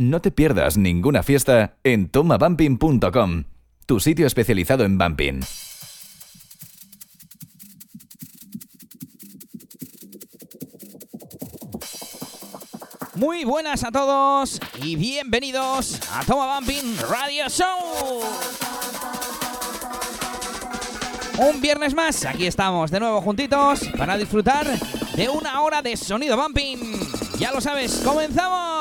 No te pierdas ninguna fiesta en tomabumping.com, tu sitio especializado en bumping. Muy buenas a todos y bienvenidos a Toma Bumping Radio Show. Un viernes más, aquí estamos de nuevo juntitos para disfrutar de una hora de sonido bumping. Ya lo sabes, comenzamos.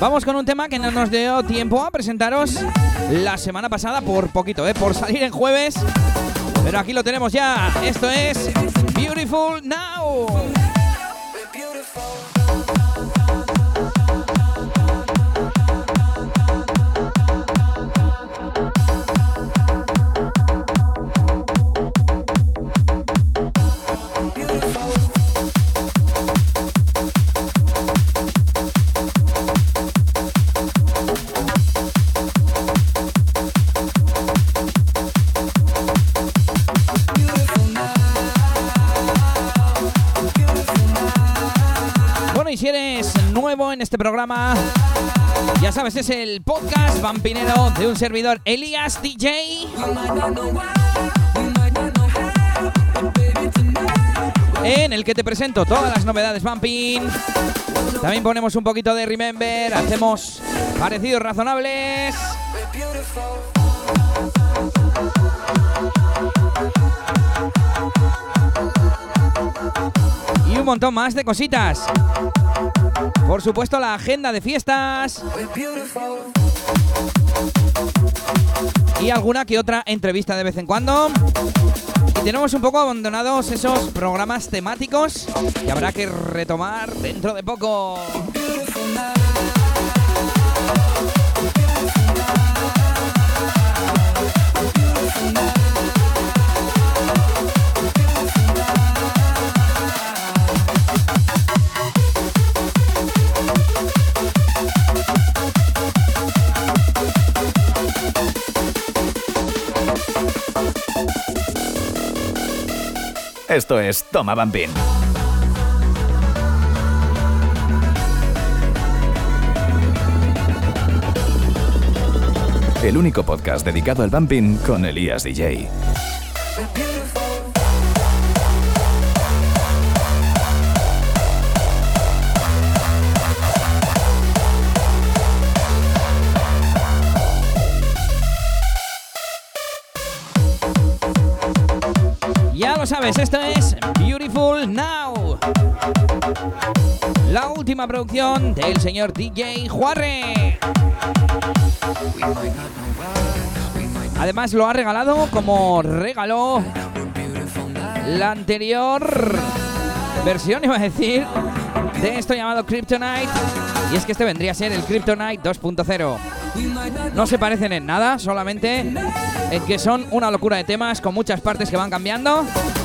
Vamos con un tema que no nos dio tiempo a presentaros la semana pasada por poquito, ¿eh? por salir en jueves. Pero aquí lo tenemos ya. Esto es Beautiful Now. En este programa, ya sabes, es el podcast vampinero de un servidor Elías DJ. En el que te presento todas las novedades Vamping. También ponemos un poquito de Remember, hacemos parecidos razonables. Y un montón más de cositas. Por supuesto, la agenda de fiestas. Y alguna que otra entrevista de vez en cuando. Y tenemos un poco abandonados esos programas temáticos que habrá que retomar dentro de poco. Esto es Toma Bumping. El único podcast dedicado al bumping con Elías DJ. Ya lo sabes, esto última producción del señor DJ Juarre. Además lo ha regalado como regaló la anterior versión, iba a decir, de esto llamado Kryptonite. Y es que este vendría a ser el Kryptonite 2.0. No se parecen en nada, solamente en que son una locura de temas con muchas partes que van cambiando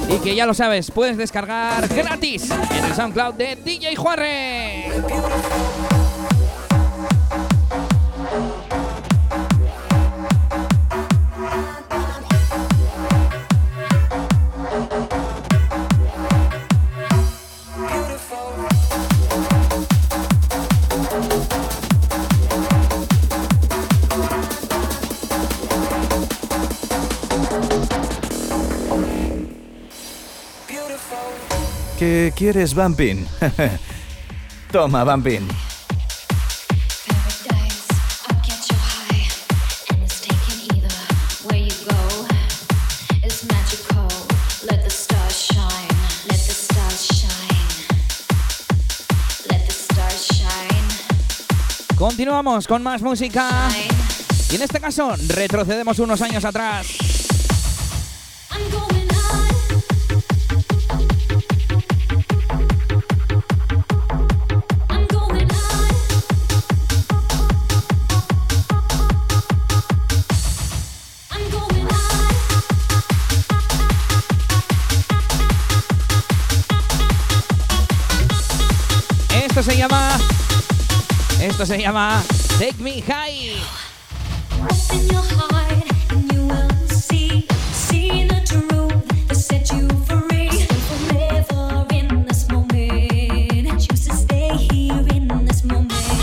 y que ya lo sabes, puedes descargar gratis en el SoundCloud de DJ Juarre. Let the stars shine. Continuamos con más música y en este caso retrocedemos unos años atrás.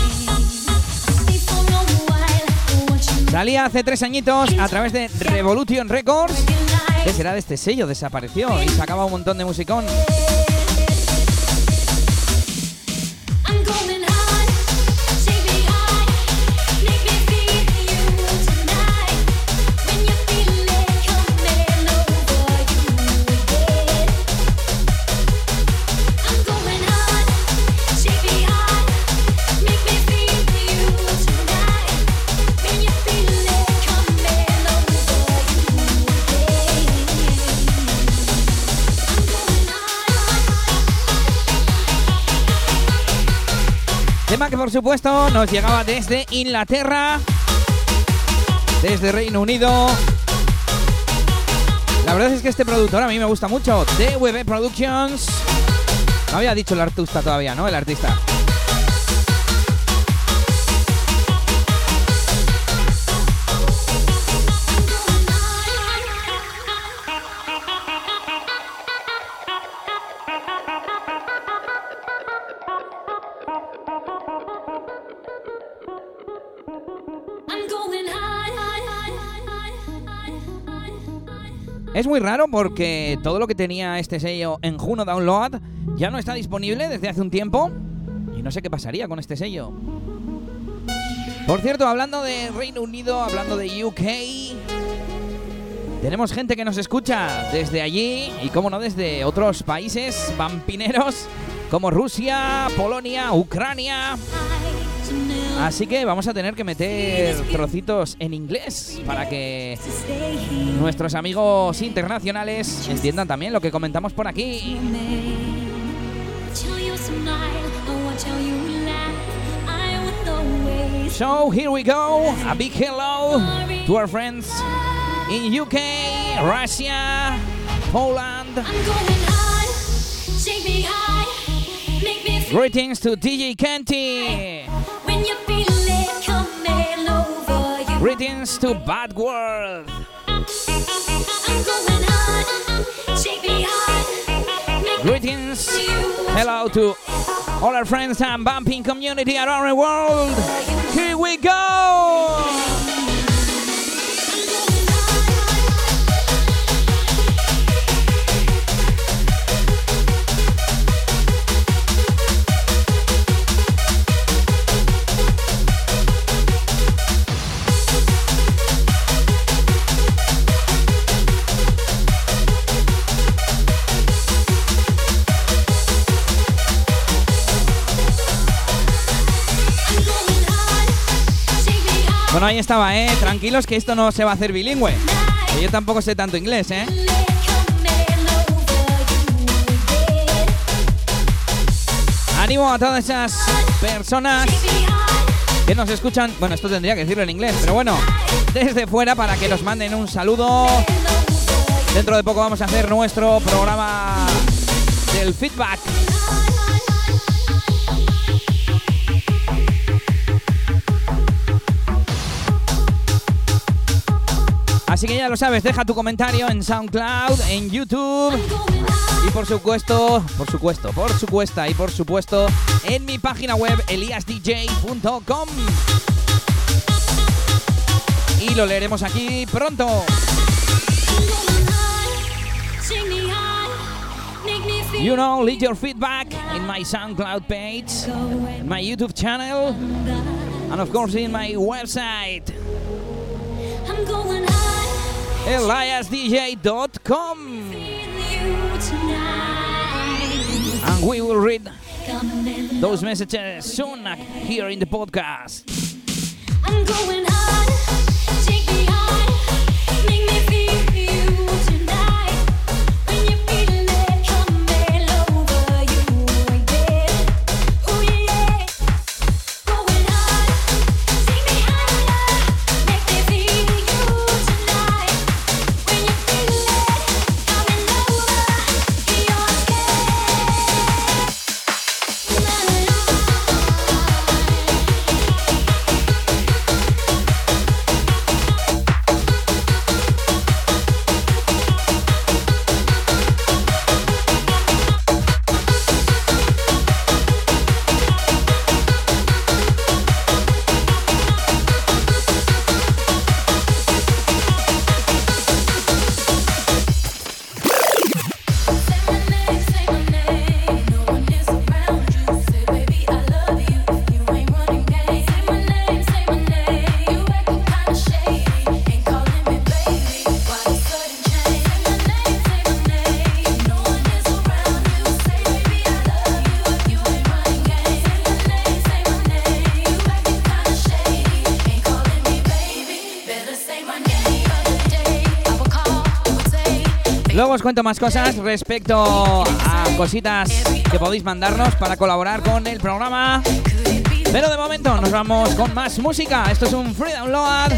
Stay for a while. Watch you Salía hace tres añitos a través de Revolution Records. break your ¿Qué life. será de este sello? Desapareció y sacaba un montón de musicón. Por supuesto nos llegaba desde Inglaterra, desde Reino Unido. La verdad es que este productor a mí me gusta mucho, DWB Productions. No había dicho el artista todavía, ¿no? El artista. Es muy raro porque todo lo que tenía este sello en Juno Download ya no está disponible desde hace un tiempo. Y no sé qué pasaría con este sello. Por cierto, hablando de Reino Unido, hablando de UK, tenemos gente que nos escucha desde allí y, como no, desde otros países vampineros como Rusia, Polonia, Ucrania. Así que vamos a tener que meter trocitos en inglés para que nuestros amigos internacionales entiendan también lo que comentamos por aquí. So here we go. A big hello to our friends in UK, Russia, Poland. Greetings to DJ Kenty. when you feel it coming over you. Greetings to Bad World. I'm going high, take me high, make me Greetings. feel you. Hello to all our friends and bumping community around the world. Here we go. Bueno, ahí estaba, ¿eh? Tranquilos que esto no se va a hacer bilingüe. Yo tampoco sé tanto inglés, ¿eh? Ánimo a todas esas personas que nos escuchan. Bueno, esto tendría que decirlo en inglés, pero bueno, desde fuera para que nos manden un saludo. Dentro de poco vamos a hacer nuestro programa del feedback. Así que ya lo sabes, deja tu comentario en SoundCloud, en YouTube y por supuesto, por supuesto, por supuesto y por supuesto en mi página web eliasdj.com. Y lo leeremos aquí pronto. You know, leave your feedback in my SoundCloud page, my YouTube channel, and of course in my website, eliasdj.com. And we will read those messages soon here in the podcast. Cuento más cosas respecto a cositas que podéis mandarnos para colaborar con el programa. Pero de momento nos vamos con más música. Esto es un free download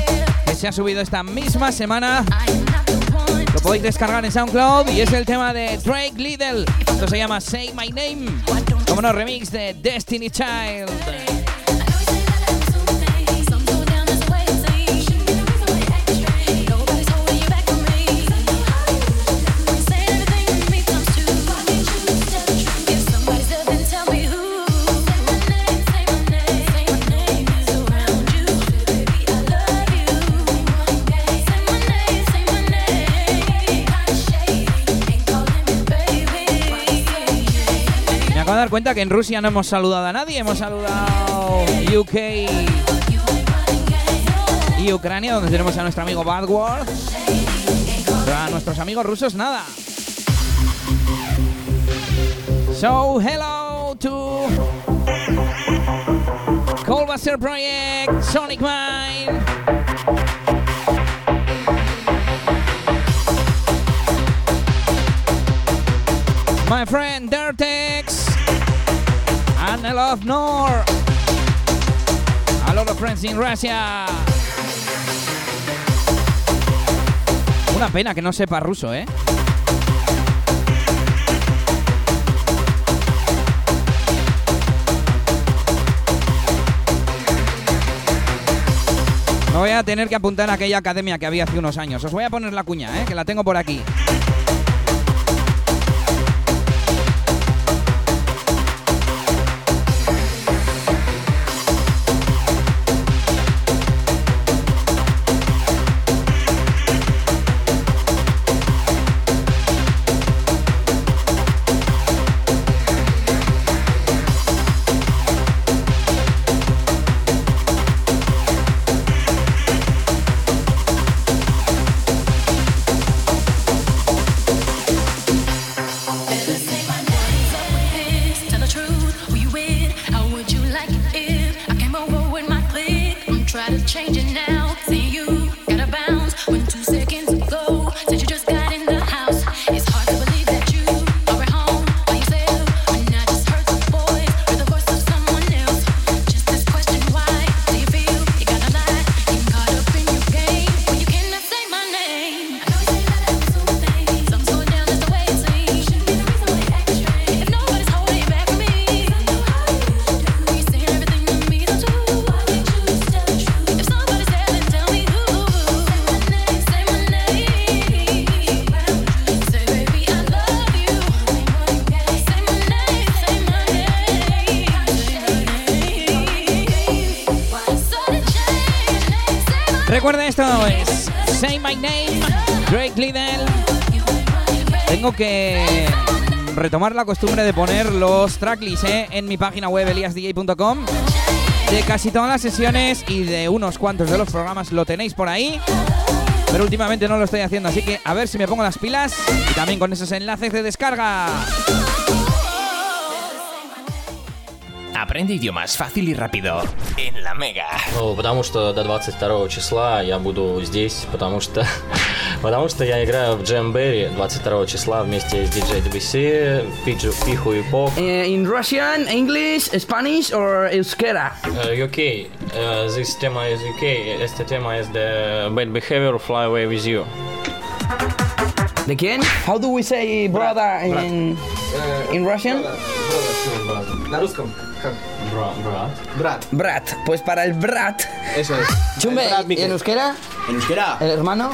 que se ha subido esta misma semana. Lo podéis descargar en SoundCloud y es el tema de Drake Lidl. Esto se llama Say My Name. Como no, remix de Destiny Child. De dar cuenta que en Rusia no hemos saludado a nadie, hemos saludado UK y Ucrania, donde tenemos a nuestro amigo Bad World. A nuestros amigos rusos nada. So, hello to Coldbuster Project, Sonic Mine. My friend Dirtex and I love Nor. A lot of friends in Russia. Una pena que no sepa ruso, ¿eh? Me voy a tener que apuntar a aquella academia que había hace unos años. Os voy a poner la cuña, ¿eh? Que la tengo por aquí. Que retomar la costumbre de poner los tracklists ¿eh? en mi página web eliasdj.com. De casi todas las sesiones y de unos cuantos de los programas lo tenéis por ahí. Pero últimamente no lo estoy haciendo, así que a ver si me pongo las pilas y también con esos enlaces de descarga. Aprende idiomas fácil y rápido en la Mega. Ну, потому что до 22 числа я буду здесь, потому что потому что я играю в Джемберри 22 числа вместе с DJ DBC, Пиджу, Пиху и Пок. Uh, in Russian, English, Spanish, or Euskera? Uh, UK. Uh, this tema is UK. Esta tema es de Bad Behavior, Fly Away With You. ¿De quién? How do we say brother in, in Russian? На Darusko. Brat. Brat. Pues para el Brat. Eso es. Chumbe, ¿en euskera? En euskera. ¿El hermano?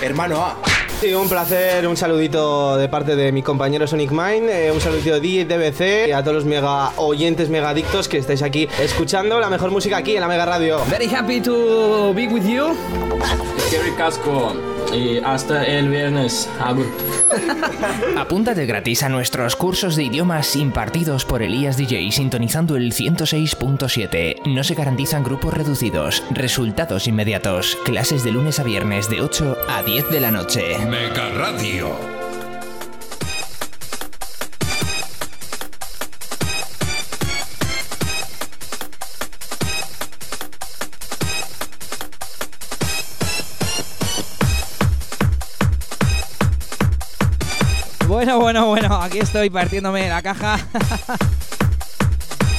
Hermano A. Sí, un placer, un saludito de parte de mi compañero Sonic Mine, eh, un saludito de DBC y a todos los mega oyentes, mega adictos que estáis aquí escuchando la mejor música aquí en la Mega Radio. Very happy to be with you. Scary Casco. Y hasta el viernes. Agur. Apúntate gratis a nuestros cursos de idiomas impartidos por Elías DJ sintonizando el 106.7. No se garantizan grupos reducidos, resultados inmediatos, clases de lunes a viernes de 8 a 10 de la noche. Mega Radio. Bueno, bueno, bueno, aquí estoy partiéndome la caja.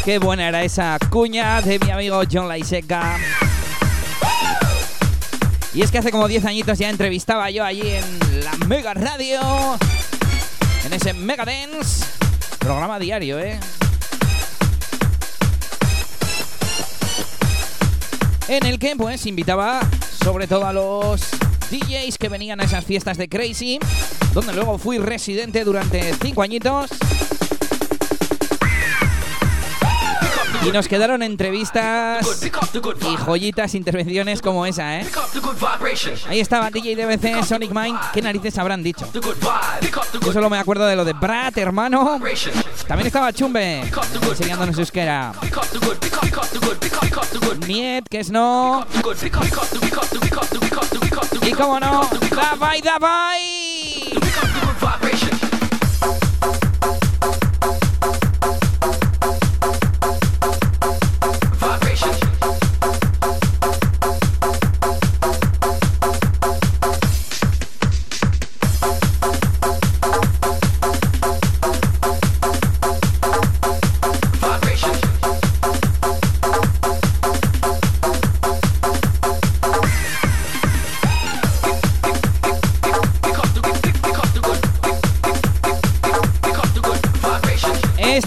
Qué buena era esa cuña de mi amigo John Laiseca. Y es que hace como 10 añitos ya entrevistaba yo allí en la Mega Radio, en ese Mega Dance, programa diario, ¿eh? En el que pues invitaba sobre todo a los DJs que venían a esas fiestas de Crazy, donde luego fui residente durante 5 añitos. Y nos quedaron entrevistas y joyitas, intervenciones como esa, ¿eh? Ahí estaba DJ DBC, Sonic Mind. ¿Qué narices habrán dicho? Yo solo me acuerdo de lo de Brat, hermano. También estaba Chumbe, enseñándonos euskera. Niet, que es no. Y cómo no, Davai, Davai.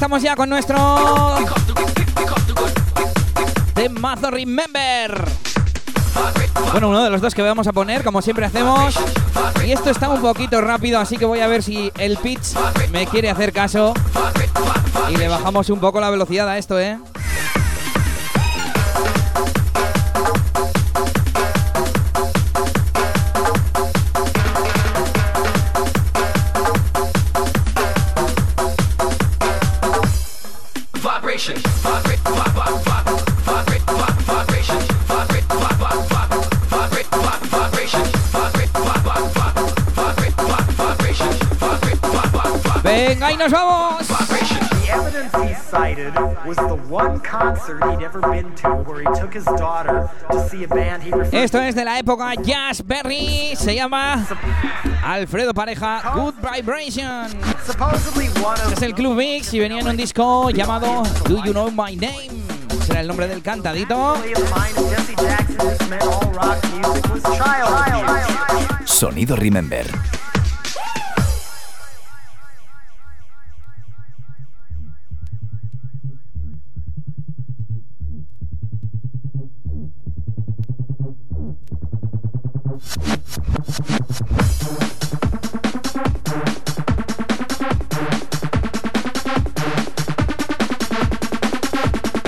Estamos ya con nuestro temazo Remember. Bueno, uno de los dos que vamos a poner, como siempre hacemos. Y esto está un poquito rápido, así que voy a ver si el pitch me quiere hacer caso. Y le bajamos un poco la velocidad a esto, ¿eh? Y nos vamos. The evidence he cited was the one concert he'd ever been to where he took his daughter to see a band he referred Esto es de la época Jazz Berry. Se llama Alfredo Pareja Good Vibration. supposedly one Este of es el Club Mix y venía en un disco llamado Do You Know My Name. Será el nombre del cantadito. the mind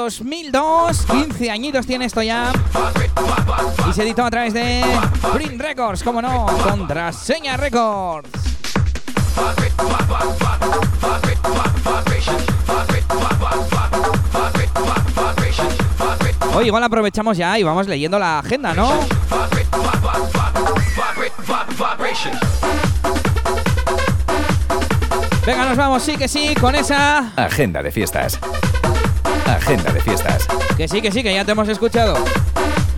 2002. 15 añitos tiene esto ya. Y se editó a través de Print Records, como no, Contraseña Records. Oye, igual aprovechamos ya y vamos leyendo la agenda, ¿no? Venga, nos vamos, sí que sí, con esa. Agenda de fiestas. Agenda de fiestas. Que sí, que sí, que ya te hemos escuchado.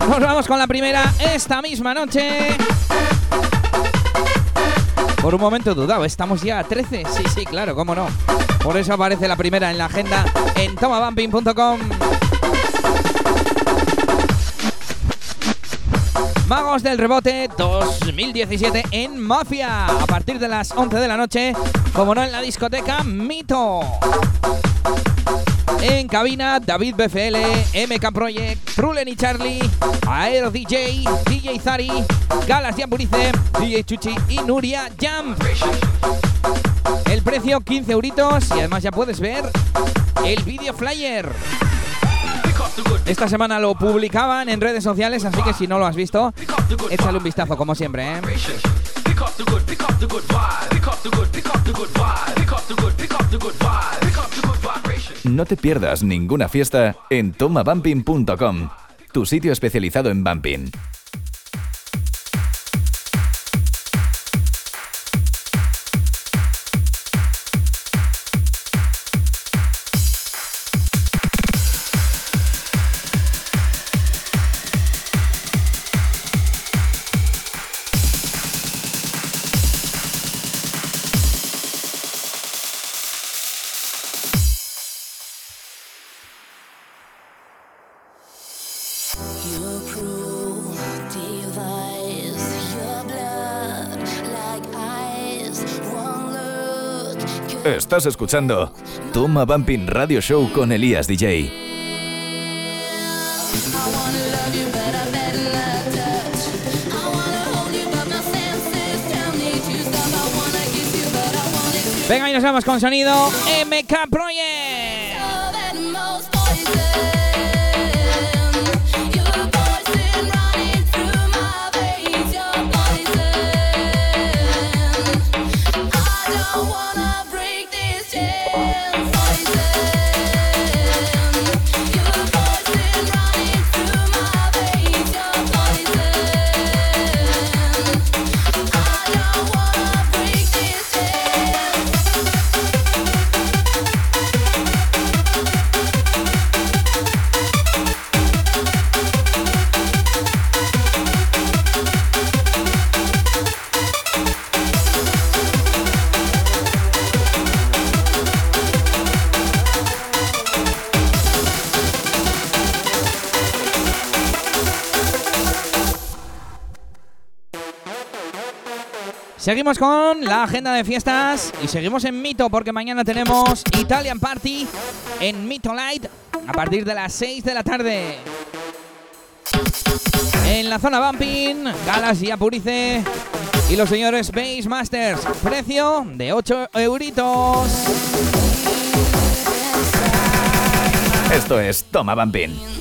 Nos vamos con la primera esta misma noche. Por un momento dudado, estamos ya a 13. Sí, sí, claro, cómo no. Por eso aparece la primera en la agenda en tomabumping.com. Magos del Rebote 2017 en Mafia. A partir de las 11 de la noche, como no en la discoteca Mito. En cabina, David BFL, MK Project, Trulen y Charlie, Aero DJ, DJ Zari, Galas Yampurice, DJ Chuchi y Nuria Jam. El precio 15 euritos y además ya puedes ver el video flyer. Esta semana lo publicaban en redes sociales, así que si no lo has visto, échale un vistazo como siempre. ¿eh? No te pierdas ninguna fiesta en tomabumping.com, tu sitio especializado en bumping. Estás escuchando Toma Bumping Radio Show con Elías DJ. Venga, y nos vamos con sonido MK Project. Seguimos con la agenda de fiestas y seguimos en Mito porque mañana tenemos Italian Party en Mito Light a partir de las 6 de la tarde. En la zona Bumping, Galas y Apurice y los señores Base Masters. Precio de 8 euritos. Esto es Toma Bumping.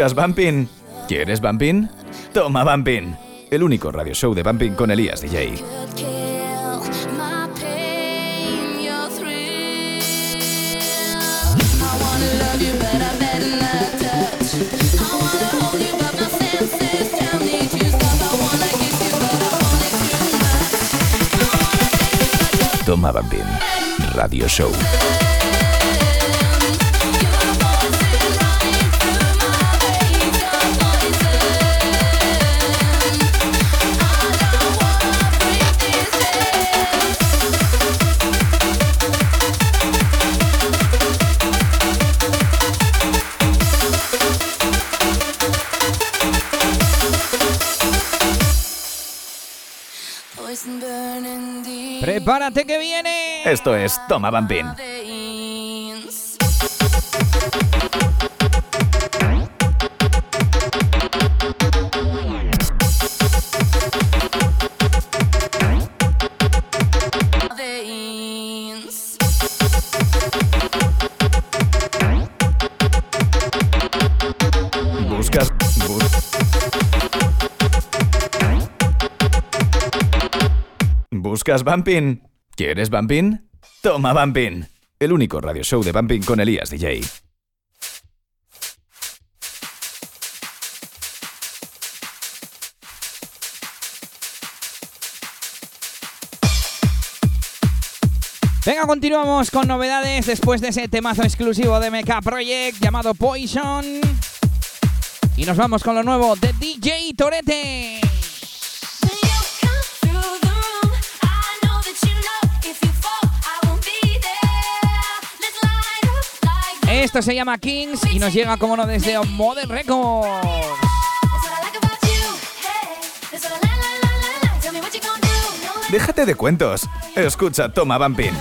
¿Buscas Bumping? ¿Quieres Bumping? Toma Bumping. El único radio show de Bumping con Elías DJ. could kill my pain, Prepárate que viene. Esto es Toma Bumping. ¿Buscas Bumping? ¿Quieres Bumping? Toma Bumping. El único radio show de Bumping con Elías DJ. Venga, continuamos con novedades después de ese temazo exclusivo de MK Project llamado Poison. Y nos vamos con lo nuevo de DJ Torete. Esto se llama Kings y nos llega, como no, desde Modern Records. Déjate de cuentos. Escucha Toma Bumping.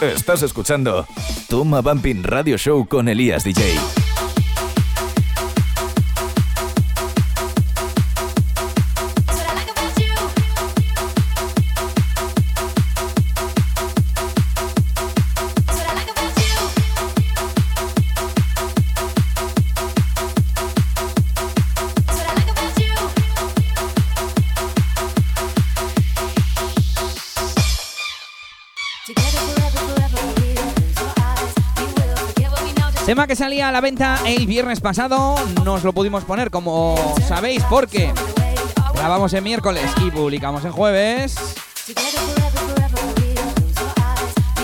Estás escuchando Toma Bumping Radio Show con Elías DJ. A la venta el viernes pasado, nos lo pudimos poner como sabéis porque grabamos en miércoles y publicamos en jueves.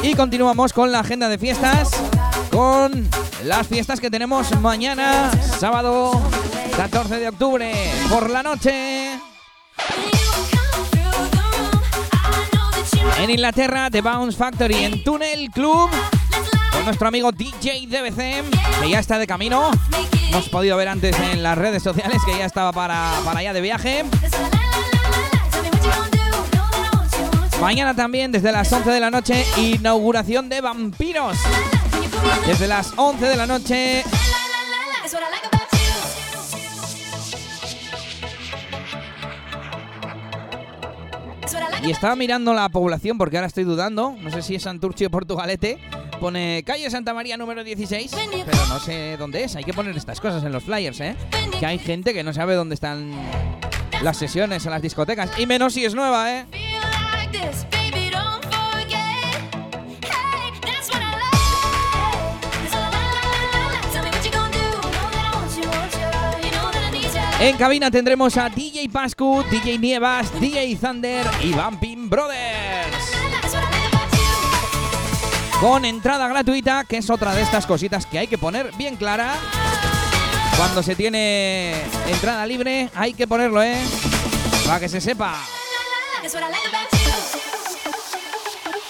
Y continuamos con la agenda de fiestas, con las fiestas que tenemos mañana, sábado 14 de octubre, por la noche. En Inglaterra, The Bounce Factory en Tunnel Club nuestro amigo DJ DBC, que ya está de camino. Hemos podido ver antes en las redes sociales que ya estaba para, para allá de viaje. Mañana también, desde las 11 de la noche, inauguración de Vampiros. Desde las 11 de la noche. Y estaba mirando la población porque ahora estoy dudando. No sé si es Santurcio o Portugalete. Pone calle Santa María número 16, pero no sé dónde es. Hay que poner estas cosas en los flyers, ¿eh? Que hay gente que no sabe dónde están las sesiones en las discotecas. Y menos si es nueva, ¿eh? En cabina tendremos a DJ Pascu, DJ Nievas, DJ Thunder y Bumping Brothers. Con entrada gratuita, que es otra de estas cositas que hay que poner bien clara. Cuando se tiene entrada libre, hay que ponerlo, ¿eh? Para que se sepa.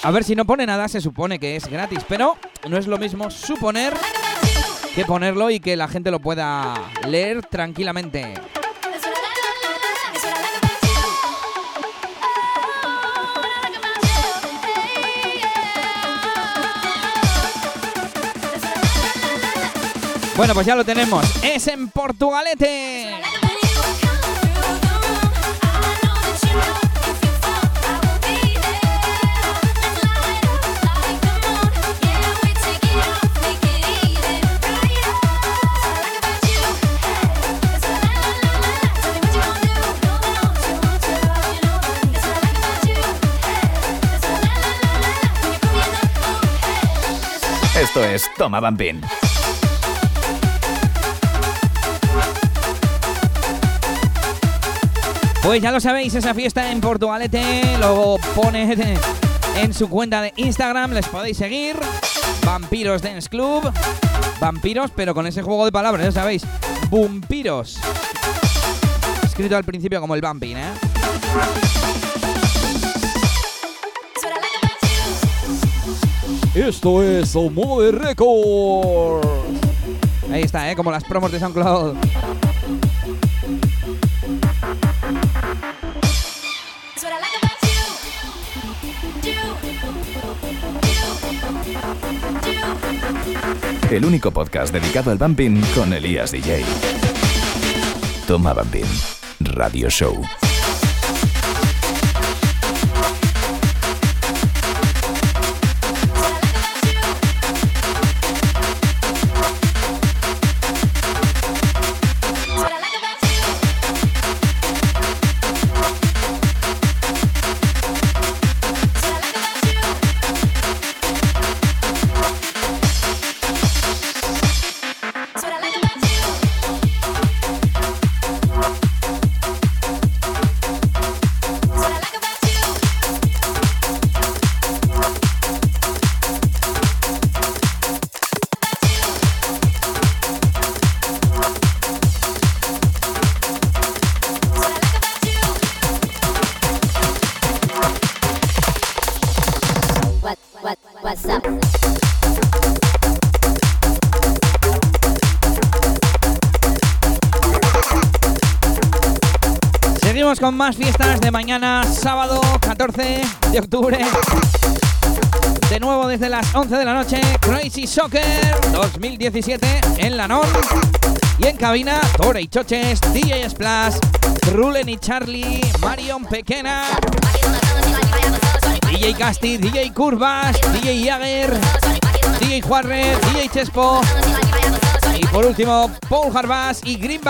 A ver, si no pone nada, se supone que es gratis, pero no es lo mismo suponer que ponerlo y que la gente lo pueda leer tranquilamente. Bueno, pues ya lo tenemos. Es en Portugalete. Esto es Toma Bumping. Pues ya lo sabéis, esa fiesta en Portugalete lo pone en su cuenta de Instagram, les podéis seguir. Vampiros Dance Club. Vampiros, pero con ese juego de palabras, ya sabéis. Vampiros. Escrito al principio como el vamping, ¿eh? Esto es Omode Records. Ahí está, ¿eh? Como las promos de SoundCloud. El único podcast dedicado al bumping con Elías DJ. Toma Bumping. Radio Show. De. De nuevo desde las 11 de la noche, Crazy Soccer 2017 en la NON. Y en cabina, Tore y Choches, DJ Splash, Rulen y Charlie, Marion Pequena, DJ Casti, DJ Curvas, DJ Jagger, DJ Juarre, DJ Chespo. Y por último, Paul Harbass y Green.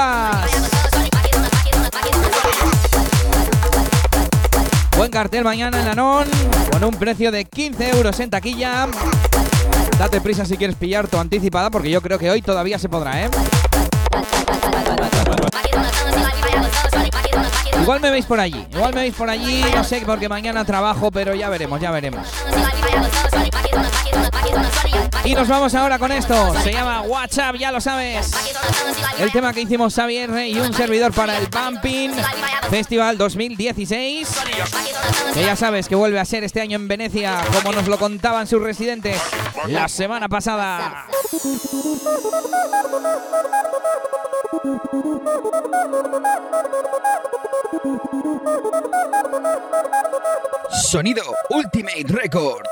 Buen cartel mañana en la NON, con un precio de 15 euros en taquilla. Date prisa si quieres pillar tu anticipada, porque yo creo que hoy todavía se podrá, ¿eh? Igual me veis por allí, igual me veis por allí, no sé, porque mañana trabajo, pero ya veremos, ya veremos. Y nos vamos ahora con esto, se llama WhatsApp, ya lo sabes. El tema que hicimos Xavier y un servidor para el Bumping Festival 2016. Que ya sabes que vuelve a ser este año en Venecia, como nos lo contaban sus residentes la semana pasada. Sonido Ultimate Records.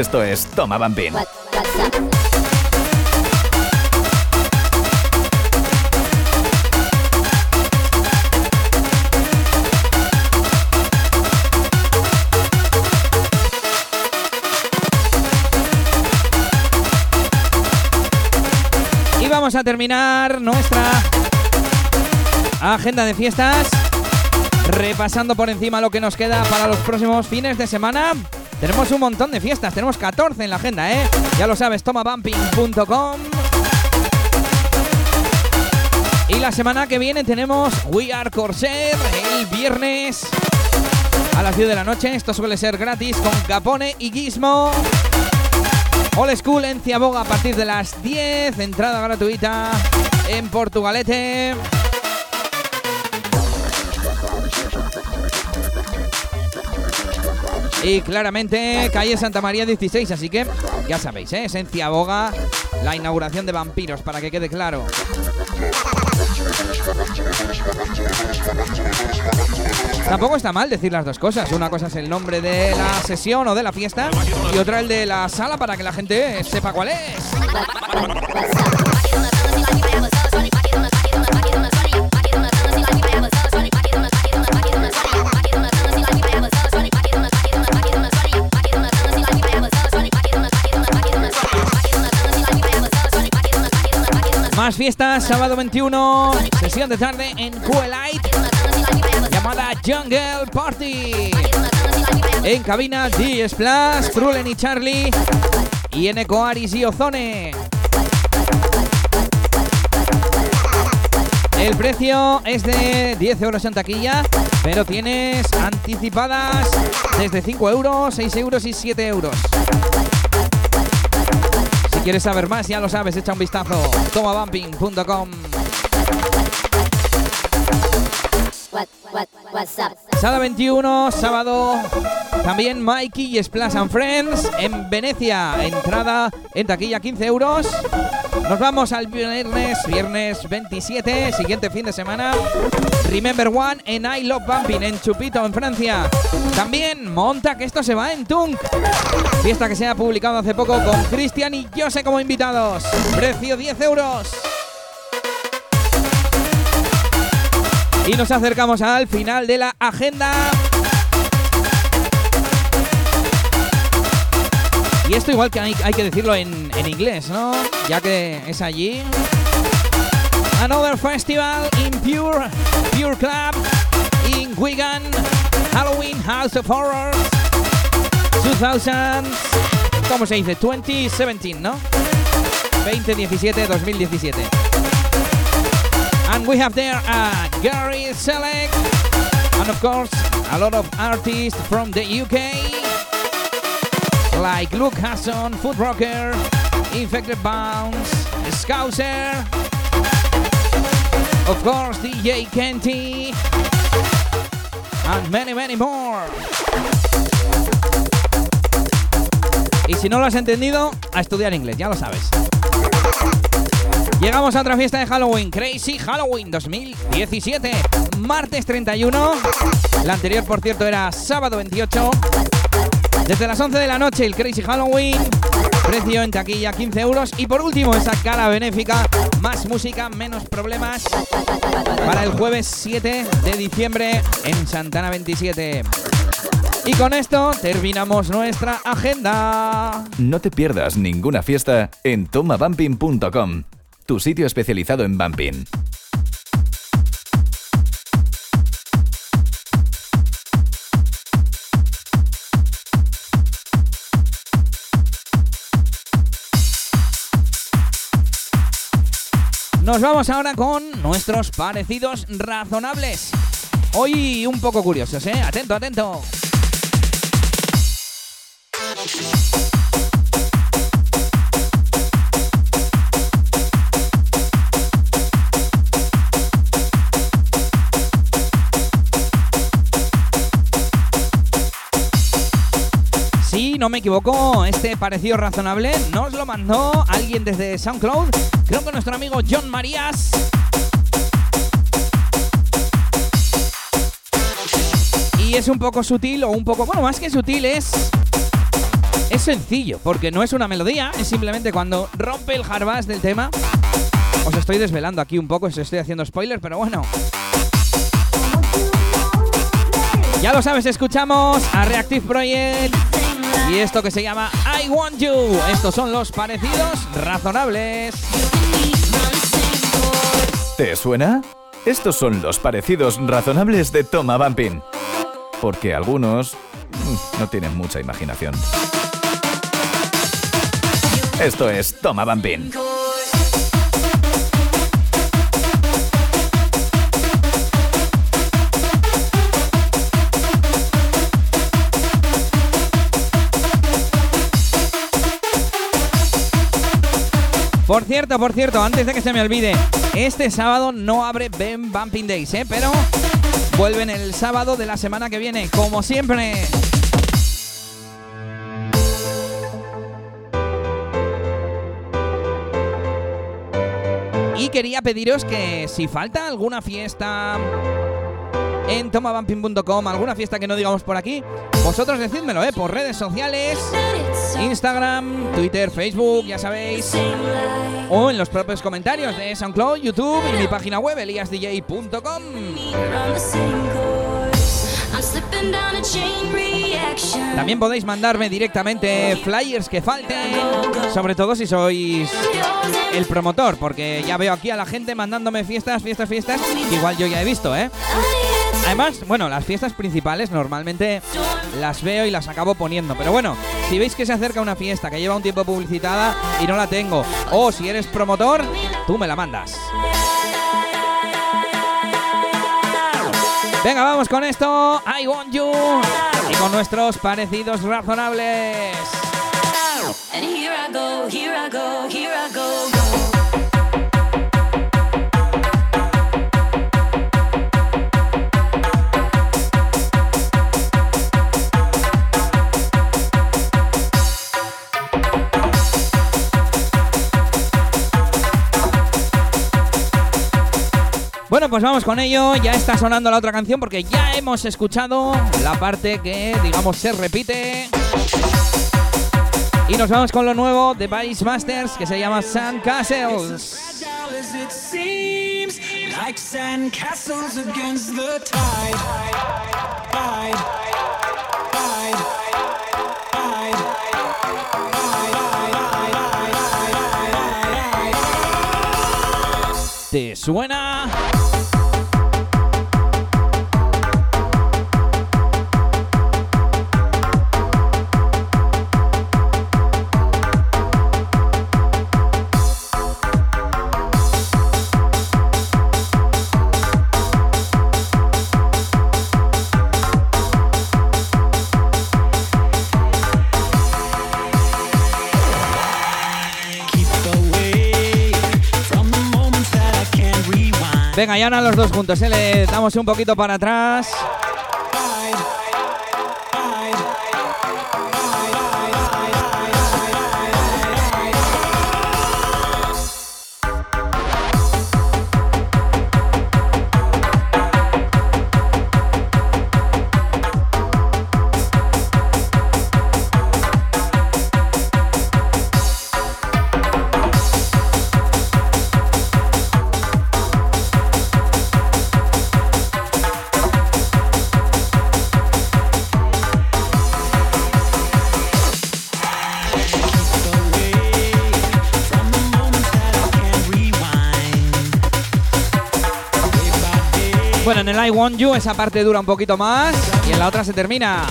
Esto es Toma Bambín. Y vamos a terminar nuestra agenda de fiestas repasando por encima lo que nos queda para los próximos fines de semana. Tenemos un montón de fiestas, tenemos 14 en la agenda, ¿eh? Ya lo sabes, tomabumping.com. Y la semana que viene tenemos We Are Corsair el viernes a las 10 de la noche. Esto suele ser gratis con Capone y Gizmo. All School en Ciaboga a partir de las 10. Entrada gratuita en Portugalete. Y claramente calle Santa María 16, así que ya sabéis, ¿eh? es en Ciaboga la inauguración de Vampiros, para que quede claro. Tampoco está mal decir las dos cosas. Una cosa es el nombre de la sesión o de la fiesta y otra el de la sala para que la gente sepa cuál es. Fiestas, sábado 21, sesión de tarde en Light llamada Jungle Party. En cabina, D Splash, Trulen y Charlie y en Aris y Ozone. El precio es de 10 euros en taquilla, pero tienes anticipadas desde 5 euros, 6 euros y 7 euros. Quieres saber más, ya lo sabes, echa un vistazo. Tomabumping.com. Sala 21, sábado. También Mikey y Splash and Friends en Venecia. Entrada en taquilla 15 euros. Nos vamos al viernes, viernes 27, siguiente fin de semana. Remember One en I Love Bumping en Chupito, en Francia. También monta que esto se va en Tunk. Fiesta que se ha publicado hace poco con Cristian y Jose como invitados. Precio 10 euros. Y nos acercamos al final de la agenda. Y esto igual que hay, hay que decirlo en, en, inglés, ¿no? Ya que es allí. Another festival in Pure, Pure Club in Wigan. Halloween House of Horrors 2000. ¿Cómo se dice? 2017, ¿no? 2017, 2017. And we have there uh, Gary Selleck, and of course, a lot of artists from the UK, like Luke Hasson, Food Rocker, Infected Bounce, Scouser, of course, DJ Kenty, and many, many more. Y si no lo has entendido, a estudiar inglés, ya lo sabes. Llegamos a otra fiesta de Halloween, Crazy Halloween 2017, martes 31. La anterior, por cierto, era sábado 28. Desde las 11 de la noche, el Crazy Halloween. Precio en taquilla 15 euros. Y por último, esa cara benéfica. Más música, menos problemas. Para el jueves 7 de diciembre en Santana 27. Y con esto terminamos nuestra agenda. No te pierdas ninguna fiesta en tomabumping.com, tu sitio especializado en bumping. Nos vamos ahora con nuestros parecidos razonables. Hoy un poco curiosos, ¿eh? Atento, atento. Si no me equivoco, este parecido razonable nos lo mandó alguien desde SoundCloud. Creo que nuestro amigo John Marías. Y es un poco sutil o un poco, bueno, más que sutil es es sencillo, porque no es una melodía, es simplemente cuando rompe el hardbass del tema. Os estoy desvelando aquí un poco, os estoy haciendo spoiler, pero bueno. Ya lo sabes, escuchamos a Reactive Project y esto que se llama I Want You. Estos son los parecidos razonables. ¿Te suena? Estos son los parecidos razonables de Toma Bumping. Porque algunos mm, no tienen mucha imaginación. Esto es Toma Bumping. Por cierto, por cierto, antes de que se me olvide, este sábado no abre Ben Bumping Days, ¿eh? Pero vuelven el sábado de la semana que viene, como siempre. Y quería pediros que si falta alguna fiesta en tomabumping.com, alguna fiesta que no digamos por aquí, vosotros decídmelo, ¿eh? Por redes sociales, Instagram, Twitter, Facebook, ya sabéis. O en los propios comentarios de SoundCloud, YouTube y mi página web, eliasdj.com. También podéis mandarme directamente flyers que falten, sobre todo si sois el promotor, porque ya veo aquí a la gente mandándome fiestas, fiestas, fiestas, igual yo ya he visto, ¿eh? Además, bueno, las fiestas principales normalmente las veo y las acabo poniendo, pero bueno, si veis que se acerca una fiesta que lleva un tiempo publicitada y no la tengo, o si eres promotor, tú me la mandas. Venga, vamos con esto. I want you. Y con nuestros parecidos razonables. And here I go, here pues vamos con ello. Ya está sonando la otra canción porque ya hemos escuchado la parte que, digamos, se repite. Y nos vamos con lo nuevo de Vice Masters que se llama Sand Castles. like sand castles against the. Tide. ¿Te suena? Venga, ya ahora los dos juntos, ¿eh? le damos un poquito para atrás. En el I Want You esa parte dura un poquito más y en la otra se termina.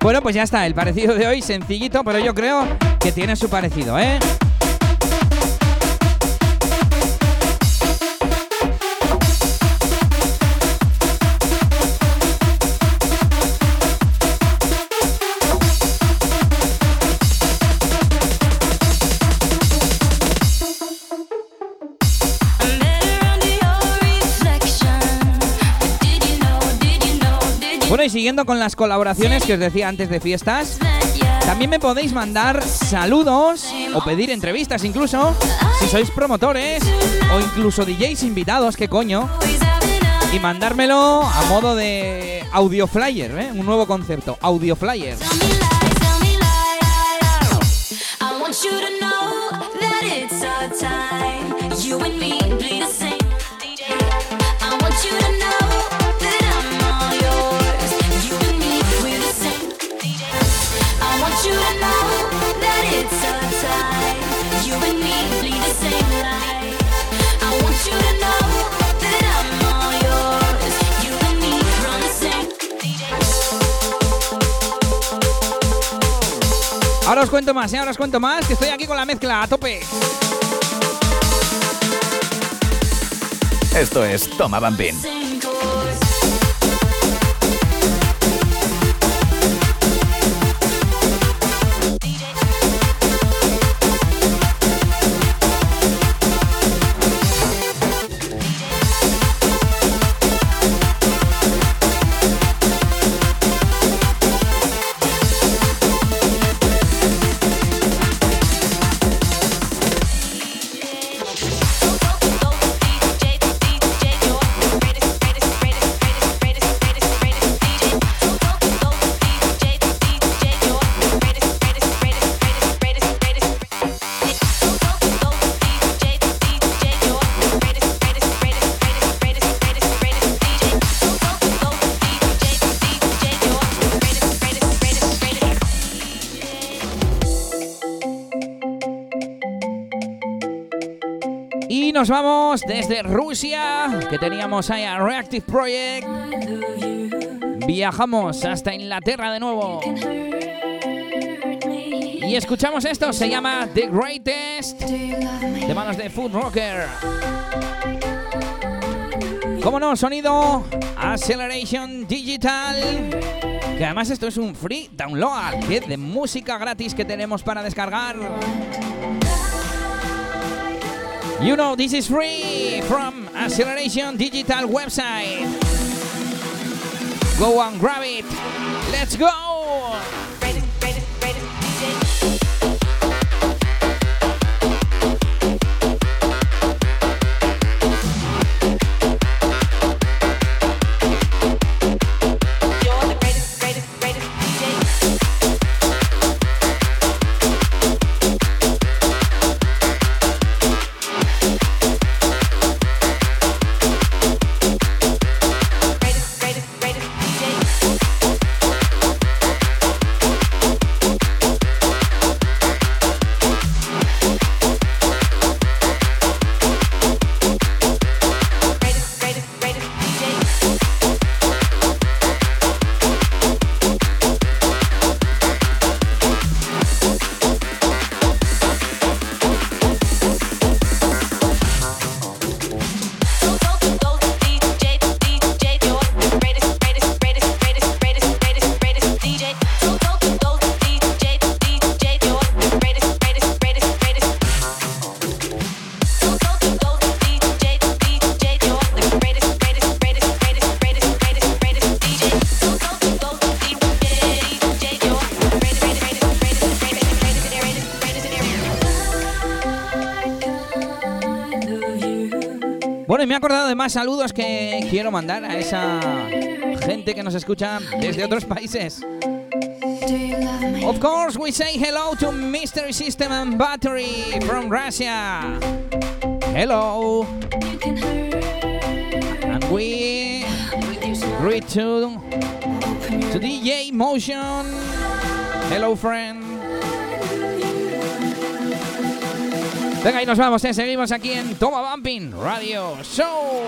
Bueno, pues ya está, el parecido de hoy sencillito, pero yo creo que tiene su parecido, ¿eh? Con las colaboraciones que os decía antes de fiestas, también me podéis mandar saludos o pedir entrevistas incluso, si sois promotores o incluso DJs invitados, qué coño, y mandármelo a modo de audio flyer, ¿eh? un nuevo concepto, audio flyer. Ahora os cuento más, ¿eh? ahora os cuento más, que estoy aquí con la mezcla a tope. Esto es Toma Bambín. Nos vamos desde Rusia, que teníamos ahí a Reactive Project. Viajamos hasta Inglaterra de nuevo. Y escuchamos esto, se llama The Greatest, de manos de Food Rocker. ¿Cómo no? Sonido Acceleration Digital. Que además esto es un free download kit de música gratis que tenemos para descargar. You know this is free from Acceleration Digital website. Go and grab it. Let's go. Saludos que quiero mandar a esa gente que nos escucha desde otros países. Of course, we say hello to Mystery System and Battery from Russia. Hello. And we greet to, to DJ Motion. Hello, friend. Venga, y nos vamos, ¿eh? seguimos aquí en Toma Bumping Radio Show.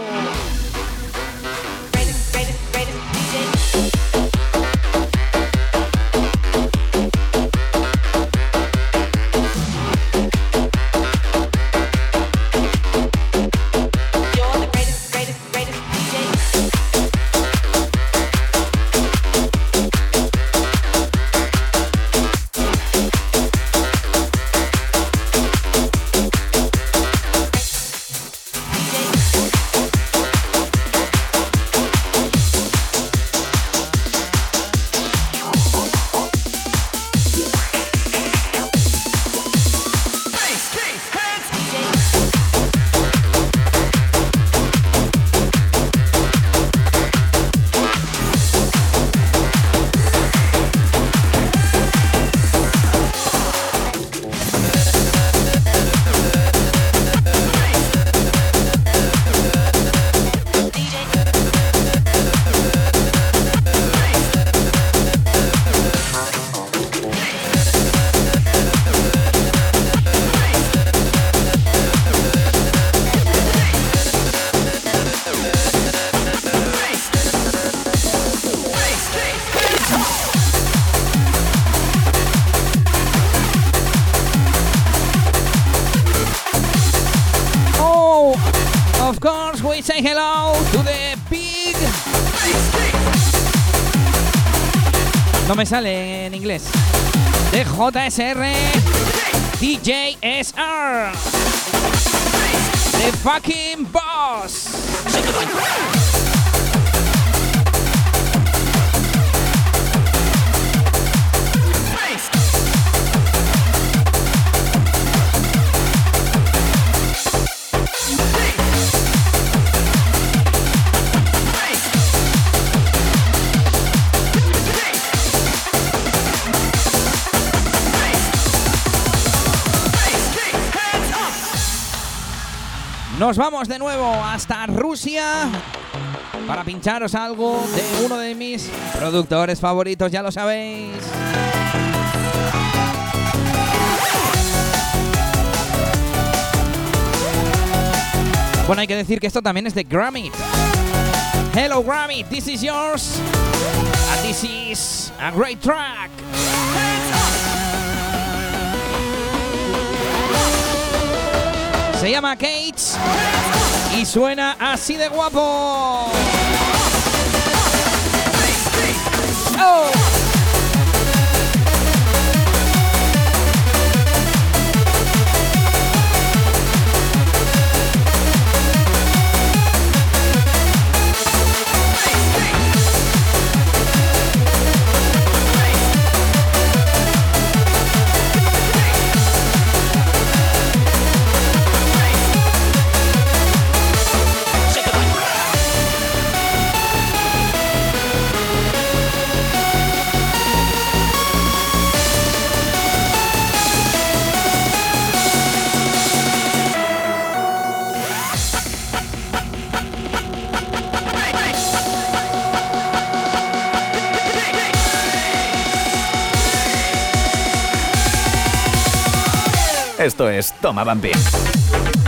Sale en inglés. De JSR, DJ SR. The fucking boss. Nos vamos de nuevo hasta Rusia para pincharos algo de uno de mis productores favoritos, ya lo sabéis. Bueno, hay que decir que esto también es de Grammy. Hello Grammy, this is yours. And this is a great track. Se llama Kate y suena así de guapo. Oh. Esto es Toma Bumping.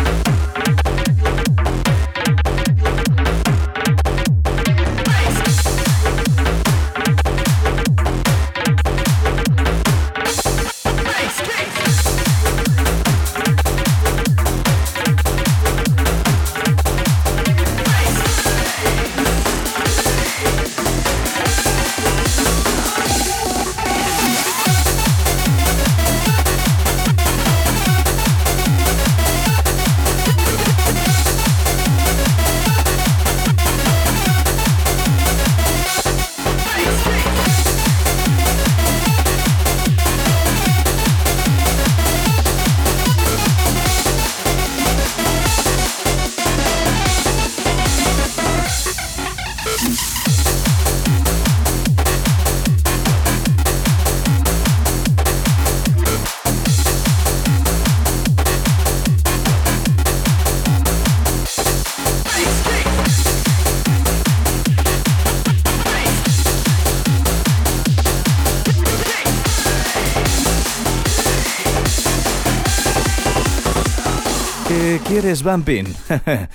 Quieres Bumping?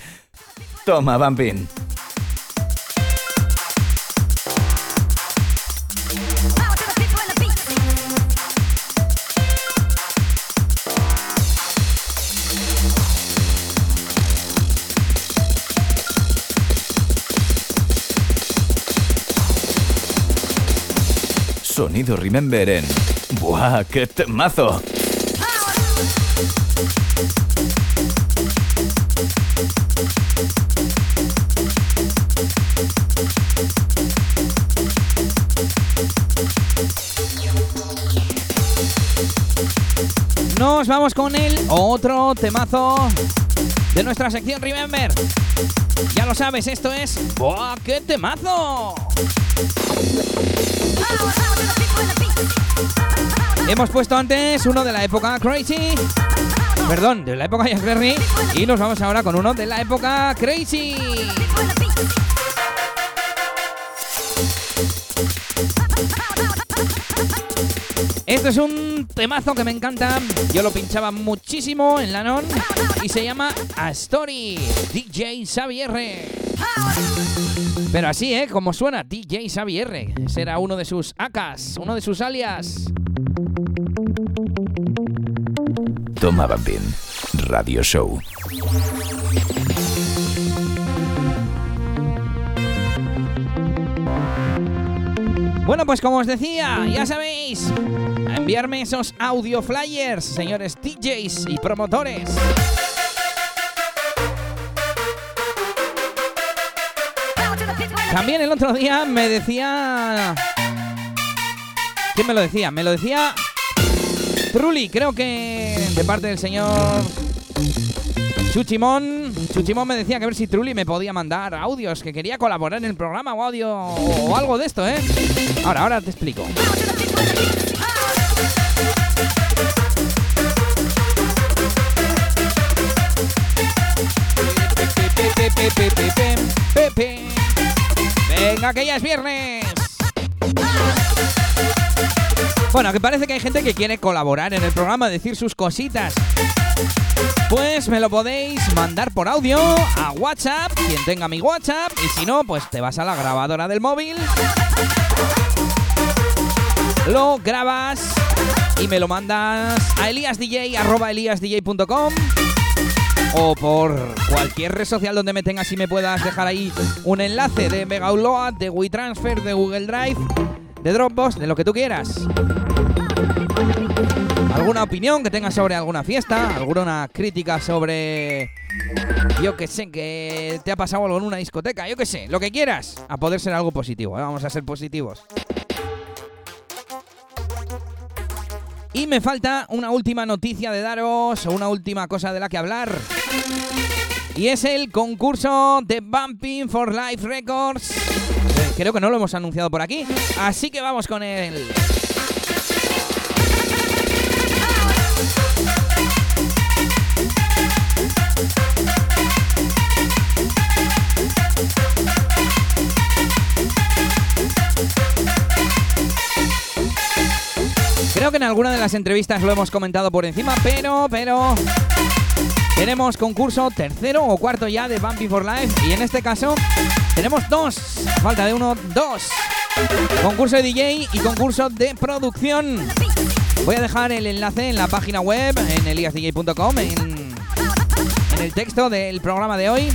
Toma, Bumping. Sonido Remember en... ¡Buah, qué temazo! Vamos con el otro temazo de nuestra sección Remember. Ya lo sabes, esto es ¡Buah, qué temazo! Hemos puesto antes uno de la época Crazy. Perdón, de la época Berry. Y nos vamos ahora con uno de la época Crazy. Esto es un temazo que me encanta. Yo lo pinchaba muchísimo en la non y se llama A Story DJ Xavier. Pero así, ¿eh? Como suena DJ Xavier. Será uno de sus acas, uno de sus alias. Tomaban bien. Radio Show. Bueno, pues como os decía, ya sabéis, enviarme esos audio flyers, señores DJs y promotores. También el otro día me decía... ¿Quién me lo decía? Me lo decía Trulli, creo que de parte del señor Chuchimón. Chuchimón me decía que a ver si Trulli me podía mandar audios, que quería colaborar en el programa o audio o algo de esto, ¿eh? Ahora, ahora te explico. Venga, que ya es viernes. Bueno, que parece que hay gente que quiere colaborar en el programa, decir sus cositas. Pues me lo podéis mandar por audio a WhatsApp, quien tenga mi WhatsApp, y si no, pues te vas a la grabadora del móvil, lo grabas y me lo mandas a eliasdj.com o por cualquier red social donde me tengas y me puedas dejar ahí un enlace de Mega Upload, de WeTransfer, de Google Drive, de Dropbox, de lo que tú quieras. ¿Alguna opinión que tengas sobre alguna fiesta? ¿Alguna crítica sobre... Yo que sé, que te ha pasado algo en una discoteca? Yo que sé, lo que quieras. A poder ser algo positivo, ¿eh? vamos a ser positivos. Y me falta una última noticia de daros, o una última cosa de la que hablar. Y es el concurso de Bumping for Life Records. Eh, Creo que no lo hemos anunciado por aquí. Así que vamos con él. Creo que en alguna de las entrevistas lo hemos comentado por encima, pero, pero... Tenemos concurso tercero o cuarto ya de Bumpy for Life y en este caso tenemos dos. Falta de uno, dos. Concurso de DJ y concurso de producción. Voy a dejar el enlace en la página web, en eliasdj.com, en, en el texto del programa de hoy.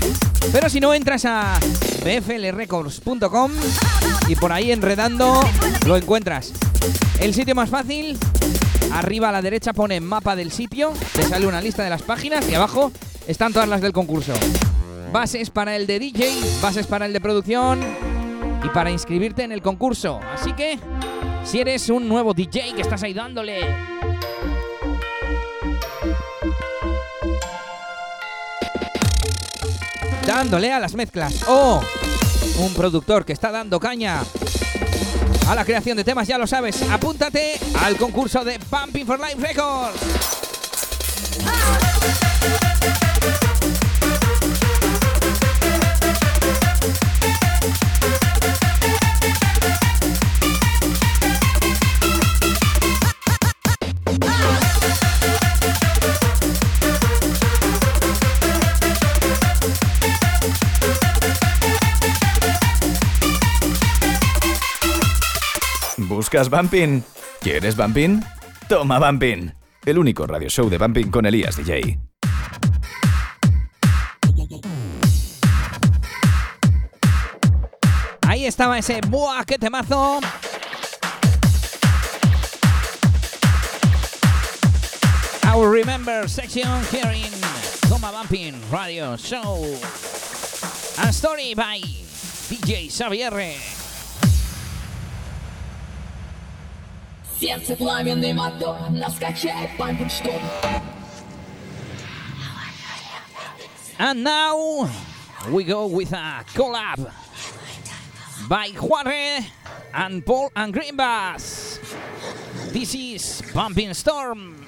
Pero si no, entras a bflrecords.com y por ahí enredando lo encuentras. El sitio más fácil, arriba a la derecha pone mapa del sitio, te sale una lista de las páginas y abajo están todas las del concurso. Bases para el de DJ, bases para el de producción y para inscribirte en el concurso. Así que, si eres un nuevo DJ que estás ahí dándole dándole a las mezclas o un productor que está dando caña a la creación de temas, ya lo sabes, apúntate al concurso de Pumping for Life Records. ¿Buscas Bumping? ¿Quieres Bumping? Toma Bumping. El único radio show de Bumping con Elías DJ. Ahí estaba ese ¡buah, qué temazo! Our Remember section here in Toma Bumping Radio Show. A story by DJ Xavier. Сердце пламенный мотор, нас качает пампинг шторм. And now we go with a collab by Juarre and Paul and Green Bass. This is Bumping Storm.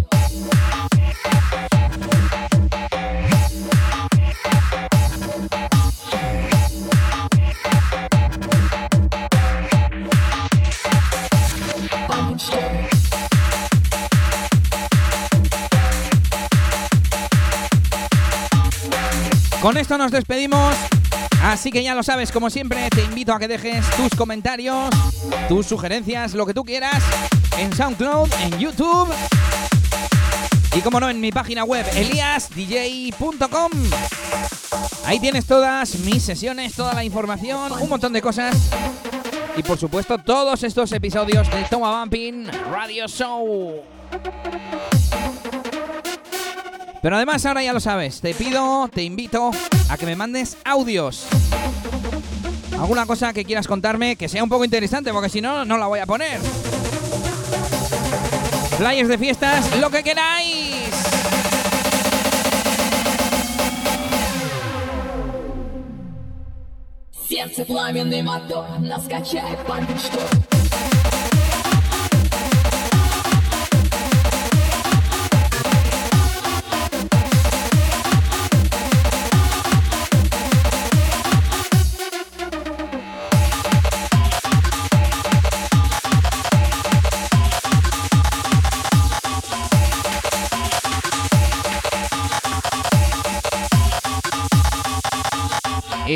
Con esto nos despedimos. Así que ya lo sabes, como siempre, te invito a que dejes tus comentarios, tus sugerencias, lo que tú quieras, en SoundCloud, en YouTube y, como no, en mi página web, eliasdj.com. Ahí tienes todas mis sesiones, toda la información, un montón de cosas. Y por supuesto, todos estos episodios de Toma Bumping Radio Show. Pero además ahora ya lo sabes, te pido, te invito a que me mandes audios. Alguna cosa que quieras contarme que sea un poco interesante, porque si no, no la voy a poner. Flyers de fiestas, lo que queráis. Сердце пламенный мотор, нас качает пампинг шторм.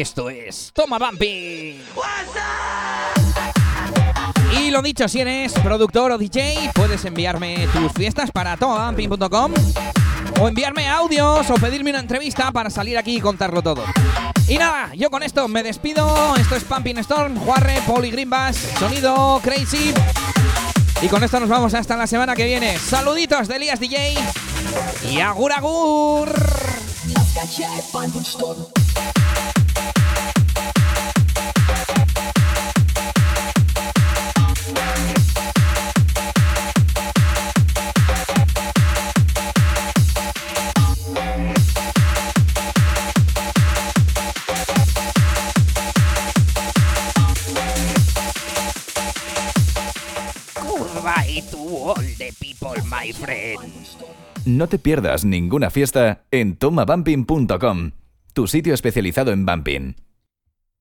Esto es Toma Bumpy. Y lo dicho, si eres productor o DJ, puedes enviarme tus fiestas para tomabumping.com o enviarme audios o pedirme una entrevista para salir aquí y contarlo todo. Y nada, yo con esto me despido. Esto es Pumping Storm, Juarre, Poli sonido crazy. Y con esto nos vamos hasta la semana que viene. Saluditos de Elías DJ y agur agur. My friend. No te pierdas ninguna fiesta en tomabumping.com, tu sitio especializado en bumping.